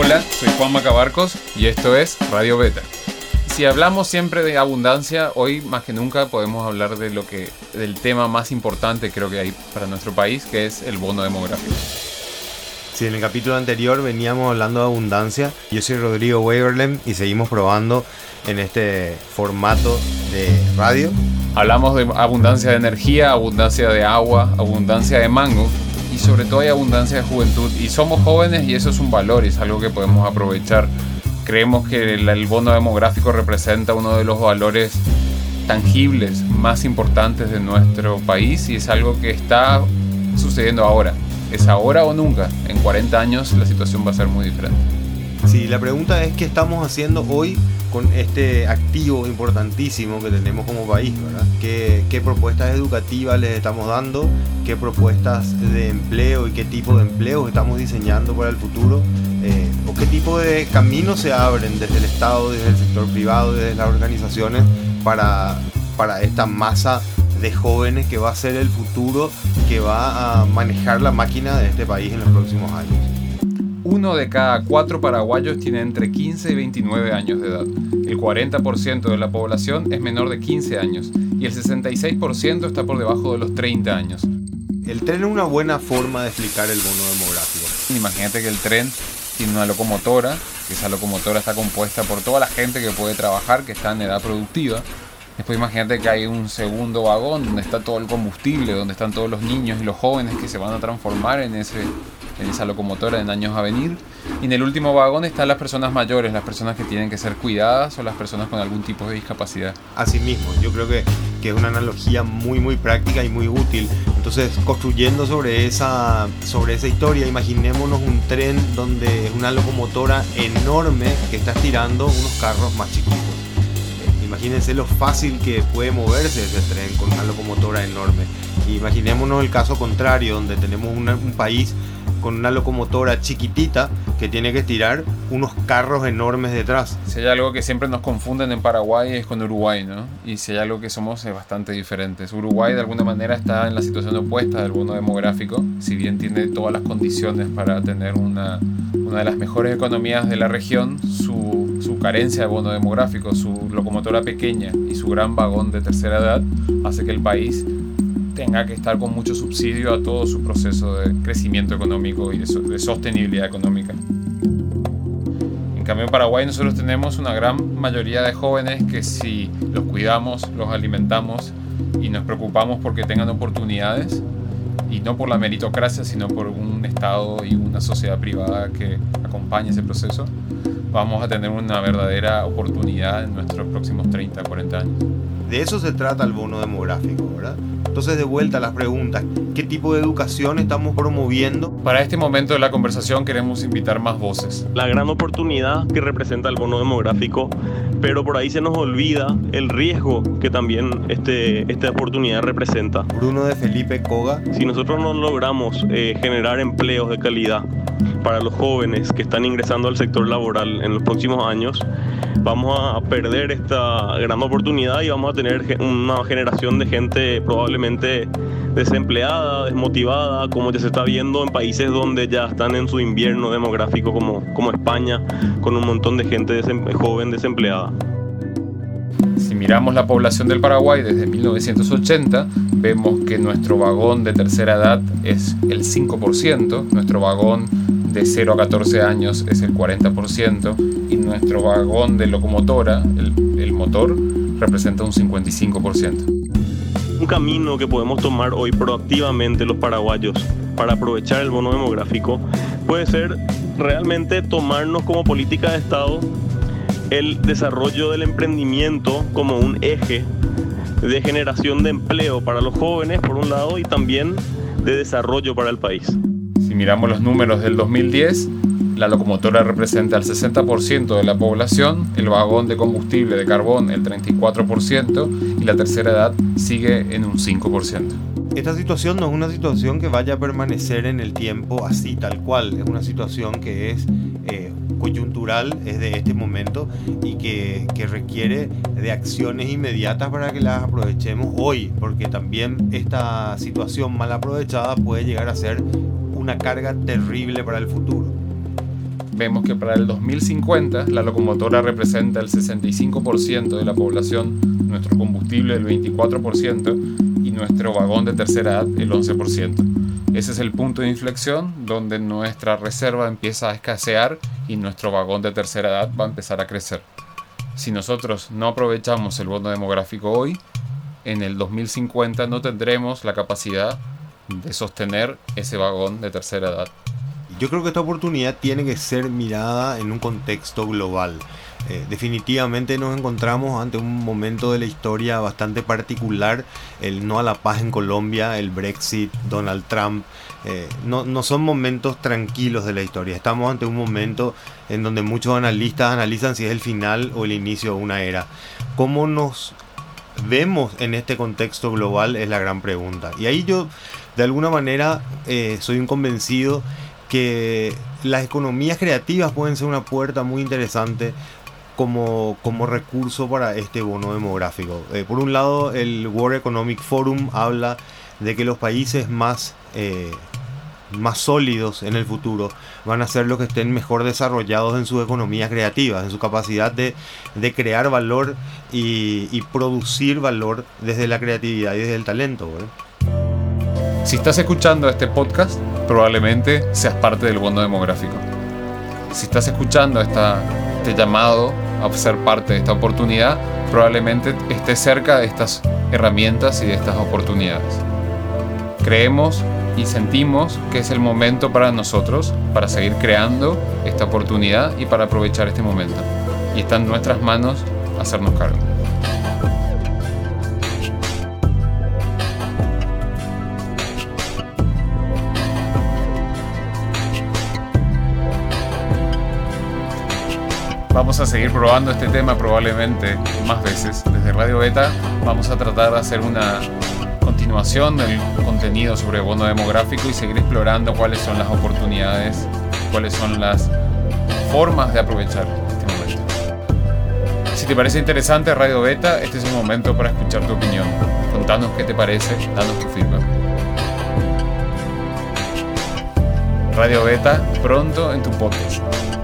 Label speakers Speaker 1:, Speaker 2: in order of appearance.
Speaker 1: Hola, soy Juan Macabarcos y esto es Radio Beta. Si hablamos siempre de abundancia, hoy más que nunca podemos hablar de lo que del tema más importante creo que hay para nuestro país, que es el bono demográfico.
Speaker 2: Sí, en el capítulo anterior veníamos hablando de abundancia. Yo soy Rodrigo Waverlem y seguimos probando en este formato de radio.
Speaker 1: Hablamos de abundancia de energía, abundancia de agua, abundancia de mango y sobre todo hay abundancia de juventud. Y somos jóvenes y eso es un valor y es algo que podemos aprovechar. Creemos que el, el bono demográfico representa uno de los valores tangibles más importantes de nuestro país y es algo que está sucediendo ahora. ¿Es ahora o nunca? En 40 años la situación va a ser muy diferente.
Speaker 2: Sí, la pregunta es qué estamos haciendo hoy con este activo importantísimo que tenemos como país, ¿verdad? ¿Qué, propuestas educativas les estamos dando? ¿Qué propuestas de empleo y qué tipo de empleo estamos diseñando para el futuro? Eh, ¿O qué tipo de caminos se abren desde el Estado, desde el sector privado, desde las organizaciones para, para esta masa de jóvenes que va a ser el futuro, que va a manejar la máquina de este país en los próximos años?
Speaker 1: Uno de cada cuatro paraguayos tiene entre 15 y 29 años de edad. El 40% de la población es menor de 15 años y el 66% está por debajo de los 30 años.
Speaker 2: El tren es una buena forma de explicar el bono demográfico.
Speaker 1: Imagínate que el tren tiene una locomotora, que esa locomotora está compuesta por toda la gente que puede trabajar, que está en edad productiva. Después imagínate que hay un segundo vagón donde está todo el combustible, donde están todos los niños y los jóvenes que se van a transformar en esa locomotora en años a venir. Y en el último vagón están las personas mayores, las personas que tienen que ser cuidadas o las personas con algún tipo de discapacidad.
Speaker 2: Asimismo, yo creo que, que es una analogía muy muy práctica y muy útil. Entonces, construyendo sobre esa, sobre esa historia, imaginémonos un tren donde es una locomotora enorme que está estirando unos carros más chiquitos. Imagínense lo fácil que puede moverse ese tren con una locomotora enorme. Imaginémonos el caso contrario, donde tenemos una, un país con una locomotora chiquitita que tiene que tirar unos carros enormes detrás.
Speaker 1: Si hay algo que siempre nos confunden en Paraguay es con Uruguay, ¿no? Y si hay algo que somos es bastante diferentes. Uruguay de alguna manera está en la situación opuesta del bono demográfico, si bien tiene todas las condiciones para tener una, una de las mejores economías de la región, su, su carencia de bono demográfico, su locomotora pequeña y su gran vagón de tercera edad hace que el país tenga que estar con mucho subsidio a todo su proceso de crecimiento económico y de, de sostenibilidad económica. En cambio en Paraguay nosotros tenemos una gran mayoría de jóvenes que si los cuidamos, los alimentamos y nos preocupamos porque tengan oportunidades, y no por la meritocracia, sino por un Estado y una sociedad privada que acompañe ese proceso, vamos a tener una verdadera oportunidad en nuestros próximos 30, 40 años.
Speaker 2: De eso se trata el bono demográfico, ¿verdad? Entonces, de vuelta a las preguntas, ¿qué tipo de educación estamos promoviendo?
Speaker 1: Para este momento de la conversación queremos invitar más voces.
Speaker 3: La gran oportunidad que representa el bono demográfico, pero por ahí se nos olvida el riesgo que también este, esta oportunidad representa.
Speaker 2: Bruno de Felipe Coga.
Speaker 3: Si nosotros no logramos eh, generar empleos de calidad para los jóvenes que están ingresando al sector laboral en los próximos años, vamos a perder esta gran oportunidad y vamos a tener una generación de gente probablemente desempleada, desmotivada, como ya se está viendo en países donde ya están en su invierno demográfico como, como España, con un montón de gente joven desempleada.
Speaker 1: Si miramos la población del Paraguay desde 1980, vemos que nuestro vagón de tercera edad es el 5%, nuestro vagón de 0 a 14 años es el 40% y nuestro vagón de locomotora, el motor, representa un 55%
Speaker 3: un camino que podemos tomar hoy proactivamente los paraguayos para aprovechar el bono demográfico puede ser realmente tomarnos como política de Estado el desarrollo del emprendimiento como un eje de generación de empleo para los jóvenes por un lado y también de desarrollo para el país.
Speaker 1: Si miramos los números del 2010, la locomotora representa el 60% de la población, el vagón de combustible de carbón el 34% y la tercera edad sigue en un 5%.
Speaker 2: Esta situación no es una situación que vaya a permanecer en el tiempo así, tal cual. Es una situación que es eh, coyuntural, es de este momento y que, que, requiere de acciones inmediatas para que las aprovechemos hoy, porque también esta situación mal aprovechada puede llegar a ser una carga terrible para el futuro.
Speaker 1: Vemos que para el 2050 la locomotora representa el 65% de la población, nuestro combustible el 24% y nuestro vagón de tercera edad el 11%. Ese es el punto de inflexión donde nuestra reserva empieza a escasear y nuestro vagón de tercera edad va a empezar a crecer. Si nosotros no aprovechamos el bono demográfico hoy, en el 2050 no tendremos la capacidad de sostener ese vagón de tercera edad.
Speaker 2: Yo creo que esta oportunidad tiene que ser mirada en un contexto global. Eh, definitivamente nos encontramos ante un momento de la historia bastante particular, el no a la paz en Colombia, el Brexit, Donald Trump, eh, no, no, son momentos tranquilos de la historia, estamos ante un momento en donde muchos analistas analizan si es el final o el inicio de una era. ¿Cómo nos vemos en este contexto global? Es la gran pregunta. Y ahí yo, de alguna manera, eh, soy un convencido que las economías creativas pueden ser una puerta muy interesante como, como recurso para este bono demográfico. Eh, por un lado, el World Economic Forum habla de que los países más, eh, más sólidos en el futuro van a ser los que estén mejor desarrollados en sus economías creativas, en su capacidad de, de crear valor y, y, producir valor desde la creatividad y desde el talento.
Speaker 1: Si estás escuchando este podcast, probablemente seas parte del bono demográfico. Si estás escuchando esta, este llamado a ser parte de esta oportunidad, probablemente esté cerca de estas herramientas y de estas oportunidades. Creemos y sentimos que es el momento para nosotros para seguir creando esta oportunidad y para aprovechar este momento. Y está en nuestras manos hacernos cargo. Vamos a seguir probando este tema probablemente más veces. Desde Radio Beta vamos a tratar de hacer una continuación del contenido sobre bono demográfico y seguir explorando cuáles son las oportunidades, cuáles son las formas de aprovechar este momento. Si te parece interesante Radio Beta, este es un momento para escuchar tu opinión. Contanos qué te parece, danos tu feedback. Radio Beta pronto en tu podcast.